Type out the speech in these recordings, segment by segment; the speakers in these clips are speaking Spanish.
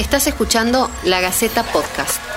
Estás escuchando La Gaceta Podcast.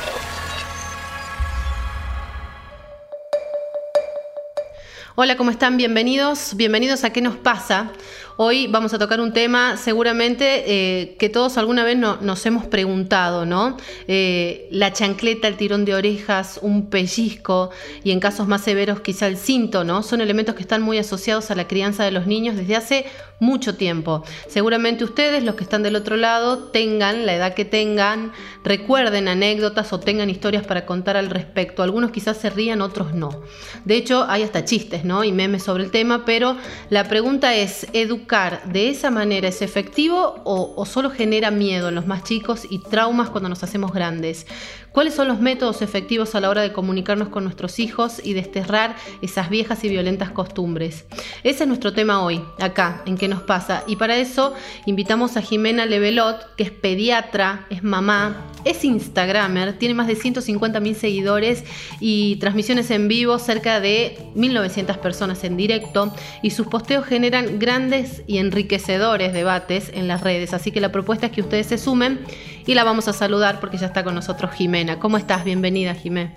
Hola, ¿cómo están? Bienvenidos, bienvenidos a ¿Qué nos pasa? Hoy vamos a tocar un tema seguramente eh, que todos alguna vez nos hemos preguntado, ¿no? Eh, la chancleta, el tirón de orejas, un pellizco y en casos más severos quizá el cinto, ¿no? Son elementos que están muy asociados a la crianza de los niños desde hace mucho tiempo. Seguramente ustedes, los que están del otro lado, tengan la edad que tengan, recuerden anécdotas o tengan historias para contar al respecto. Algunos quizás se rían, otros no. De hecho, hay hasta chistes, ¿no? Y memes sobre el tema, pero la pregunta es, ¿educar de esa manera es efectivo o, o solo genera miedo en los más chicos y traumas cuando nos hacemos grandes? ¿Cuáles son los métodos efectivos a la hora de comunicarnos con nuestros hijos y desterrar esas viejas y violentas costumbres? Ese es nuestro tema hoy, acá, en qué nos pasa. Y para eso invitamos a Jimena Levelot, que es pediatra, es mamá, es Instagramer, tiene más de 150 mil seguidores y transmisiones en vivo, cerca de 1900 personas en directo. Y sus posteos generan grandes y enriquecedores debates en las redes. Así que la propuesta es que ustedes se sumen y la vamos a saludar porque ya está con nosotros Jimena. ¿Cómo estás? Bienvenida, Jimena.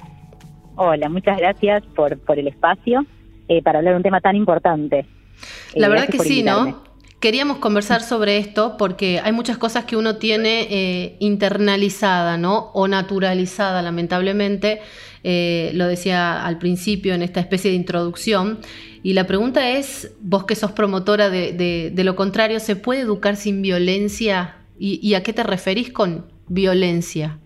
Hola, muchas gracias por, por el espacio eh, para hablar de un tema tan importante. La eh, verdad que sí, ¿no? Queríamos conversar sobre esto porque hay muchas cosas que uno tiene eh, internalizada, ¿no? O naturalizada, lamentablemente. lo decía al principio en esta especie de introducción. Y la pregunta es, vos que sos promotora de, de lo contrario, ¿se puede educar sin violencia ¿Y, a qué te referís con violencia?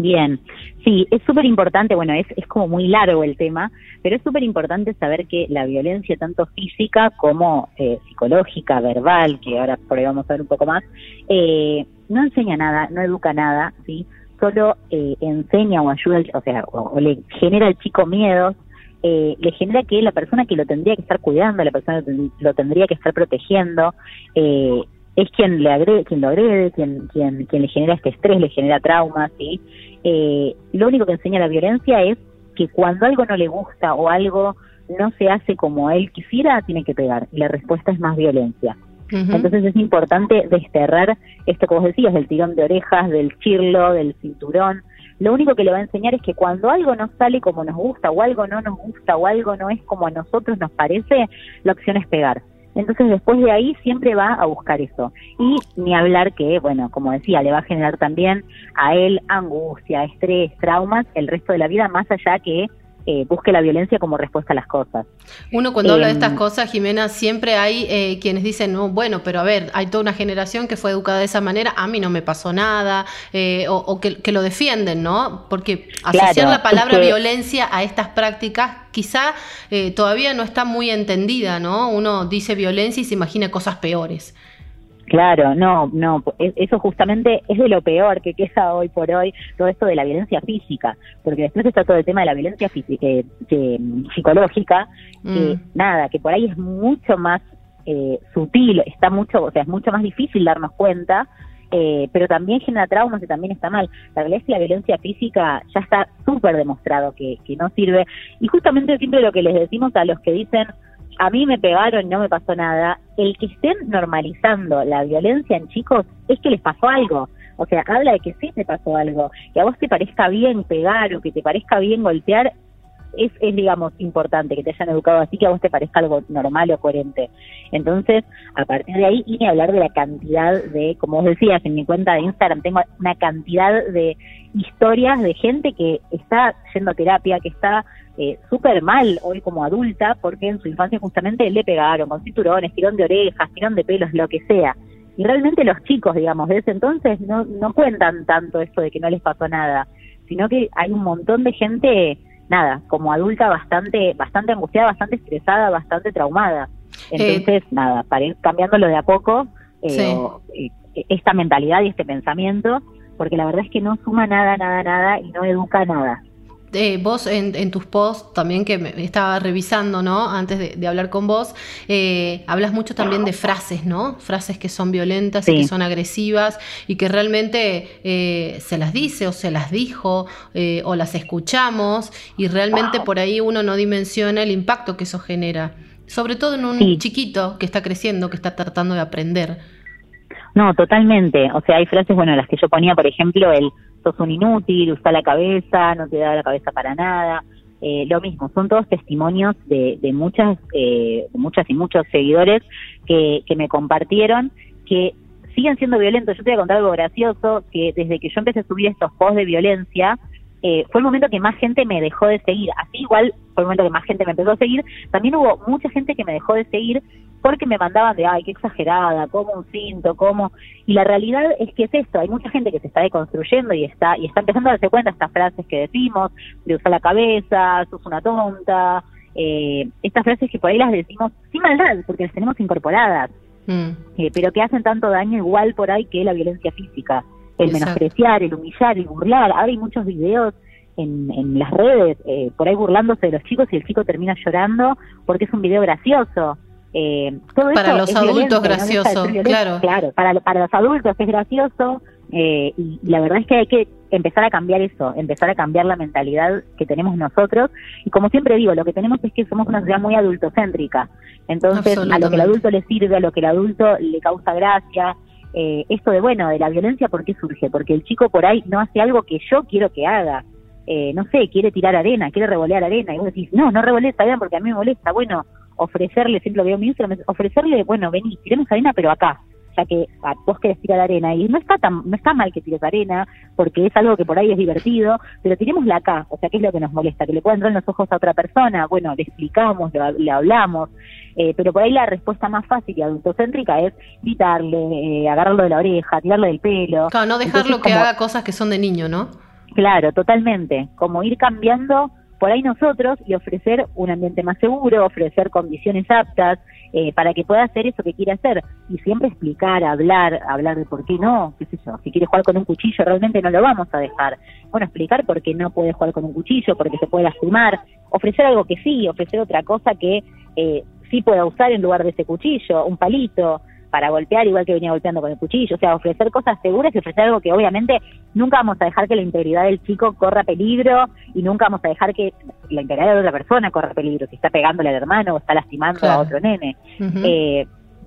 Bien, sí, es súper importante, bueno, es, es como muy largo el tema, pero es súper importante saber que la violencia, tanto física como eh, psicológica, verbal, que ahora por vamos a ver un poco más, eh, no enseña nada, no educa nada, ¿sí? Solo eh, enseña o ayuda, o sea, o, le genera al chico miedos, le genera que la persona que lo tendría que estar cuidando, la persona que lo tendría que estar protegiendo, eh, es quien le agrede, quien lo agrede, quien, quien, quien le genera este estrés, le genera traumas, ¿sí? Eh, lo único que enseña la violencia es que cuando algo no le gusta o algo no se hace como él quisiera, tiene que pegar. Y la respuesta es más violencia. Entonces es importante desterrar esto que vos decías, del tirón de orejas, del chirlo, del cinturón. Lo único que le va a enseñar es que cuando algo no sale como nos gusta, o algo no nos gusta, o algo no es como a nosotros nos parece, la opción es pegar. Entonces después de ahí siempre va a buscar eso. Y ni hablar que, bueno, como decía, le va a generar también a él angustia, estrés, traumas el resto de la vida, más allá que eh, busque la violencia como respuesta a las cosas. Uno cuando habla de estas em, cosas, Jimena, siempre hay eh, quienes dicen, no, bueno, pero a ver, hay toda una generación que fue educada de esa manera, a mí no me pasó nada, eh, o, que, lo defienden, ¿no? Porque asociar la palabra violencia a estas prácticas quizá todavía no está muy entendida, ¿no? Uno dice violencia y se imagina cosas peores. Claro, no, no, e, eso justamente es de lo peor que queda hoy por hoy, todo esto de la violencia física, porque después está todo el tema de la violencia física, eh, psicológica, que mm. nada, que por ahí es mucho más eh, sutil, está mucho, o sea, es mucho más difícil darnos cuenta, eh, pero también genera traumas y también está mal. La violencia, la violencia física ya está súper demostrado que, que no sirve, y justamente siempre lo que les decimos a los que dicen, a mí me pegaron y no me pasó nada, el que estén normalizando la violencia en chicos es que les pasó algo. O sea, habla de que sí te pasó algo. Que a vos te parezca bien pegar o que te parezca bien golpear, es, es, digamos, importante que te hayan educado así, que a vos te parezca algo normal o coherente. Entonces, a partir de ahí, y hablar de la cantidad de, como vos decías, en mi cuenta de Instagram tengo una cantidad de historias de gente que está yendo a terapia, que está eh, súper mal hoy como adulta, porque en su infancia justamente le pegaron con cinturones, tirón de orejas, tirón de pelos, lo que sea. Y realmente los chicos, digamos, de ese entonces no, no cuentan tanto esto de que no les pasó nada, sino que hay un montón de gente, nada, como adulta bastante, bastante angustiada, bastante estresada, bastante traumada. Entonces, nada, para ir cambiándolo de a poco, eh, eh, esta mentalidad y este pensamiento, porque la verdad es que no suma nada, nada, nada y no educa nada. Eh, vos en, tus posts también que me estaba revisando, ¿no? Antes de, hablar con vos, eh, hablas mucho también de frases, ¿no? Frases que son violentas y que son agresivas y que realmente eh, se las dice o se las dijo o las escuchamos y realmente por ahí uno no dimensiona el impacto que eso genera, sobre todo en un chiquito que está creciendo, que está tratando de aprender. No, totalmente. O sea, hay frases, bueno, las que yo ponía, por ejemplo, el sos un inútil, usa la cabeza, no te da la cabeza para nada. Eh, lo mismo, son todos testimonios de, de muchas, eh, muchas y muchos seguidores que, que me compartieron que siguen siendo violentos. Yo te voy a contar algo gracioso, que desde que yo empecé a subir estos posts de violencia, eh, fue el momento que más gente me dejó de seguir. Así igual fue el momento que más gente me empezó a seguir. También hubo mucha gente que me dejó de seguir porque me mandaban de, ay, qué exagerada, como un cinto, como... Y la realidad es que es esto, hay mucha gente que se está deconstruyendo y está y está empezando a darse cuenta de estas frases que decimos, de usar la cabeza, sos una tonta, eh, estas frases que por ahí las decimos sin maldad, porque las tenemos incorporadas, mm. eh, pero que hacen tanto daño igual por ahí que la violencia física el menospreciar, el humillar, el burlar. Ahora hay muchos videos en, en las redes, eh, por ahí burlándose de los chicos y el chico termina llorando porque es un video gracioso. Eh, para los adultos gracioso, claro. Claro, para, para los adultos es gracioso eh, y, la verdad es que hay que empezar a cambiar eso, empezar a cambiar la mentalidad que tenemos nosotros. Y como siempre digo, lo que tenemos es que somos una sociedad muy adultocéntrica. Entonces, a lo que el adulto le sirve, a lo que el adulto le causa gracia, eh, esto de, bueno, de la violencia, ¿por qué surge? Porque el chico por ahí no hace algo que yo quiero que haga. Eh, no sé, quiere tirar arena, quiere revolear arena. Y vos decís, no, no revolees arena porque a mí me molesta. Bueno, ofrecerle, siempre lo veo mi ofrecerle, bueno, vení, tiremos arena, pero acá que ah, vos querés tirar arena y no está tan, no está mal que tires arena porque es algo que por ahí es divertido, pero tiremosla acá, o sea, ¿qué es lo que nos molesta? Que le pueda entrar en los ojos a otra persona, bueno, le explicamos, le, hablamos, eh, pero por ahí la respuesta más fácil y adultocéntrica es gritarle, eh, agarrarlo de la oreja, tirarle del pelo. Claro, no dejarlo que haga cosas que son de niño, ¿no? Claro, totalmente, como ir cambiando por ahí nosotros y ofrecer un ambiente más seguro, ofrecer condiciones aptas eh, para que pueda hacer eso que quiere hacer. Y siempre explicar, hablar, hablar de por qué no, qué sé yo, si quiere jugar con un cuchillo realmente no lo vamos a dejar. Bueno, explicar por qué no puede jugar con un cuchillo, porque se puede lastimar, ofrecer algo que sí, ofrecer otra cosa que eh, sí pueda usar en lugar de ese cuchillo, un palito, para golpear igual que venía golpeando con el cuchillo, o sea, ofrecer cosas seguras y ofrecer algo que obviamente nunca vamos a dejar que la integridad del chico corra peligro y nunca vamos a dejar que la integridad de otra persona corra peligro, si está pegándole al hermano o está lastimando a otro nene. eh,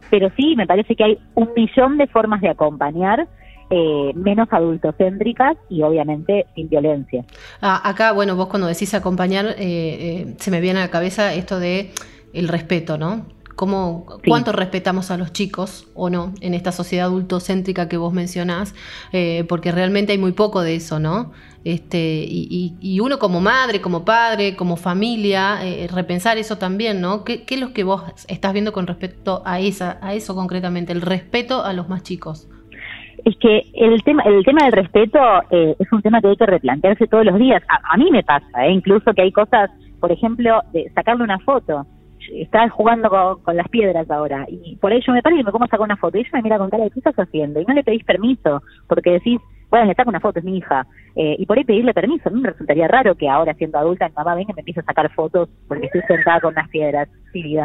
pero sí, me parece que hay un millón de formas de acompañar eh, menos adultocéntricas y obviamente sin violencia. Ah, acá, bueno, vos cuando decís acompañar, eh, eh, se me viene a la cabeza esto de el respeto, ¿no? Cómo, cuánto respetamos a los chicos o no en esta sociedad adultocéntrica que vos mencionás, eh, porque realmente hay muy poco de eso, ¿no? Este, y, uno como madre, como padre, como familia, eh, repensar eso también, ¿no? ¿Qué, es lo que vos estás viendo con respecto a, esa, a eso concretamente, el respeto a los más chicos? es que el tema el tema del respeto eh, es un tema que hay que replantearse todos los días. A, mí me pasa, incluso que hay cosas, por ejemplo, de sacarle una foto está jugando con, las piedras ahora. Y por ello me parece y me como sacar una foto. Y ella me mira con cara de, ¿qué estás haciendo? Y no le pedís permiso, porque decís, bueno, le saco una foto, es mi hija. Eh, y por ahí pedirle permiso, a mí me resultaría raro que ahora, siendo adulta, mi mamá venga y me empiece a sacar fotos porque estoy sentada con unas piedras. Sí.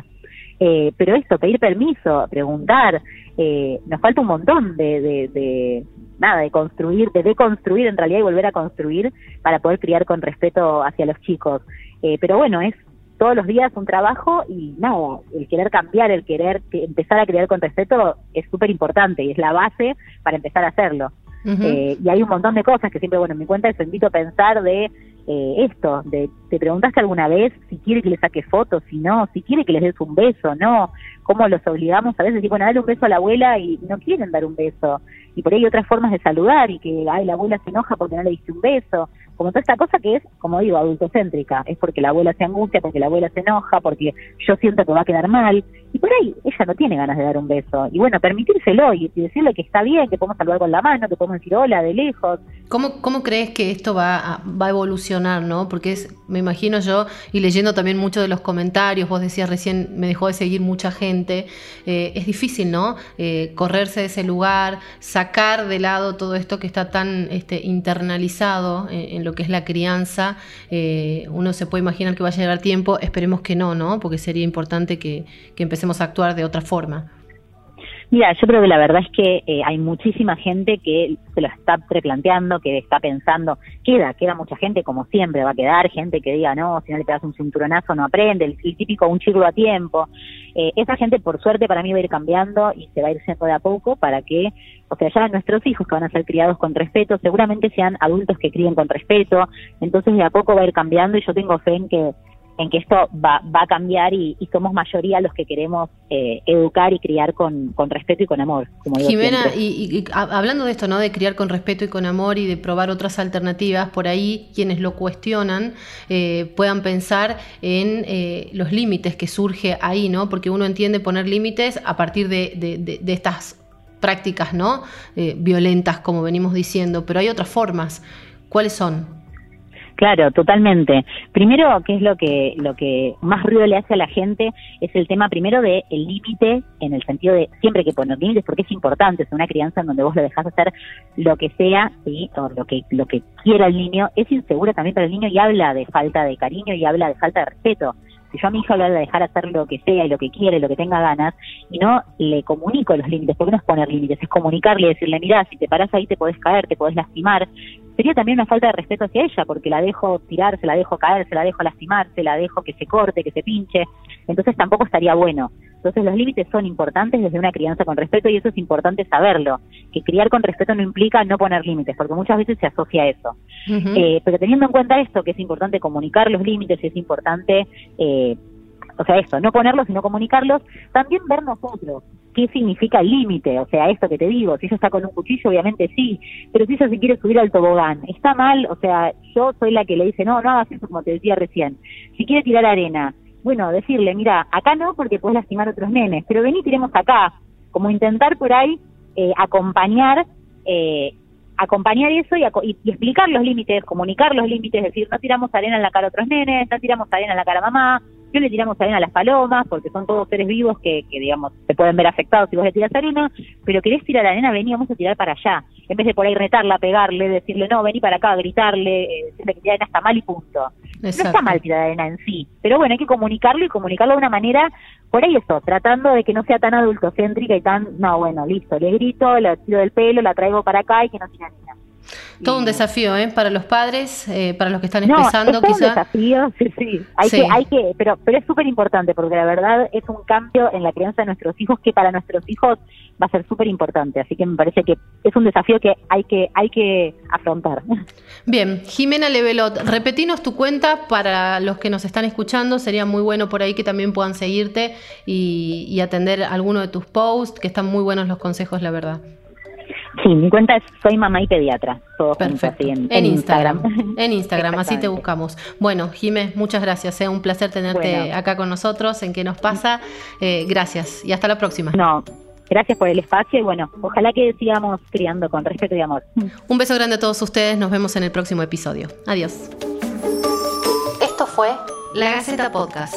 Eh, pero esto, pedir permiso, preguntar, eh, nos falta un montón de, de, de, nada, de construir, de deconstruir en realidad y volver a construir para poder criar con respeto hacia los chicos. Eh, pero bueno, es todos los días un trabajo y nada, el querer cambiar, el querer empezar a crear con respeto es súper importante y es la base para empezar a hacerlo. eh, y hay un montón de cosas que siempre, bueno, en mi cuenta les invito a pensar de eh, esto, de te preguntaste alguna vez si quiere que le saque fotos, si no, si quiere que les des un beso, no, cómo los obligamos a veces, y bueno, dale un beso a la abuela y no quieren dar un beso. Y por ahí otras formas de saludar y que, ay, la abuela se enoja porque no le diste un beso como toda esta cosa que es, como digo, adultocéntrica, es porque la abuela se angustia, porque la abuela se enoja, porque yo siento que va a quedar mal, y por ahí ella no tiene ganas de dar un beso. Y bueno, permitírselo y decirle que está bien, que podemos saludar con la mano, que podemos decir hola de lejos. ¿Cómo, cómo crees que esto va a, va a evolucionar, no? Porque es, me imagino yo, y leyendo también muchos de los comentarios, vos decías recién, me dejó de seguir mucha gente, eh, es difícil, ¿no? Eh, correrse de ese lugar, sacar de lado todo esto que está tan este, internalizado en, lo que es la crianza. Eh, uno se puede imaginar que va a llegar tiempo, esperemos que no, ¿no? Porque sería importante que, que empecemos a actuar de otra forma. Mira, yo creo que la verdad es que eh, hay muchísima gente que se lo está replanteando, que está pensando, queda, queda mucha gente como siempre, va a quedar gente que diga, no, si no le pegas un cinturonazo no aprende, el, típico un chico a tiempo. Eh, esa gente, por suerte, para mí va a ir cambiando y se va a ir siendo de a poco para que, o sea, ya nuestros hijos que van a ser criados con respeto, seguramente sean adultos que críen con respeto, entonces de a poco va a ir cambiando y yo tengo fe en que en que esto va, va a cambiar y, somos mayoría los que queremos eh, educar y criar con, con, respeto y con amor. Como Jimena, y, hablando de esto, ¿no? De criar con respeto y con amor y de probar otras alternativas, por ahí quienes lo cuestionan eh, puedan pensar en eh, los límites que surge ahí, ¿no? Porque uno entiende poner límites a partir de, de, de estas prácticas, ¿no? violentas, como venimos diciendo, pero hay otras formas. ¿Cuáles son? Claro, totalmente. Primero, ¿qué es lo que lo que más ruido le hace a la gente? Es el tema primero de el límite, en el sentido de siempre que poner límites, porque es importante, es una crianza en donde vos lo dejás hacer lo que sea, ¿sí? o lo que lo que quiera el niño, es insegura también para el niño y habla de falta de cariño y habla de falta de respeto si yo a mi hija le voy dejar hacer lo que sea y lo que quiere, lo que tenga ganas, y no le comunico los límites, porque no es poner límites, es comunicarle, decirle, mira, si te paras ahí te podés caer, te podés lastimar, sería también una falta de respeto hacia ella, porque la dejo tirar, se la dejo caer, se la dejo lastimar, se la dejo que se corte, que se pinche, entonces tampoco estaría bueno. Entonces los límites son importantes desde una crianza con respeto y eso es importante saberlo, que criar con respeto no implica no poner límites, porque muchas veces se asocia a eso. eh, pero teniendo en cuenta esto, que es importante comunicar los límites y es importante, eh, o sea, esto, no ponerlos sino comunicarlos, también ver nosotros qué significa el límite, o sea, esto que te digo, si ella está con un cuchillo, obviamente sí, pero si ella se quiere subir al tobogán, está mal, o sea, yo soy la que le dice, no, no hagas eso como te decía recién, si quiere tirar arena, bueno, decirle, mira, acá no porque puedes lastimar a otros nenes, pero vení, tiremos acá, como intentar por ahí eh, acompañar eh, acompañar eso y, y, explicar los límites, comunicar los límites, decir, no tiramos arena en la cara a otros nenes, no tiramos arena en la cara a mamá, no le tiramos arena a las palomas, porque son todos seres vivos que, que, digamos, se pueden ver afectados si vos le tiras arena, pero querés tirar arena, vení, vamos a tirar para allá. En vez de por ahí retarla, pegarle, decirle, no, vení para acá, gritarle, eh, decirle que tirar arena está mal y punto. No está mal tirar arena en sí, pero bueno, hay que comunicarlo y comunicarlo de una manera, por ahí eso, tratando de que no sea tan adultocéntrica y tan, no, bueno, listo, le grito, le tiro del pelo, la traigo para acá y que no tiene arena. Todo un desafío, ¿eh? Para los padres, eh, para los que están empezando, es un desafío, sí, sí. Hay que, hay que, pero, pero es súper importante porque la verdad es un cambio en la crianza de nuestros hijos que para nuestros hijos va a ser súper importante. Así que me parece que es un desafío que hay que, hay que afrontar. Bien, Jimena Levelot, repetinos tu cuenta para los que nos están escuchando. Sería muy bueno por ahí que también puedan seguirte y, y atender alguno de tus posts, que están muy buenos los consejos, la verdad. Sí, mi cuenta es Soy Mamá y Pediatra. Perfecto. en, Instagram. En Instagram, así te buscamos. Bueno, Jimé, muchas gracias. Es eh, un placer tenerte acá con nosotros en ¿Qué nos pasa? Eh, gracias y hasta la próxima. No, gracias por el espacio y bueno, ojalá que sigamos criando con respeto y amor. Un beso grande a todos ustedes. Nos vemos en el próximo episodio. Adiós. Esto fue La Gaceta Podcast.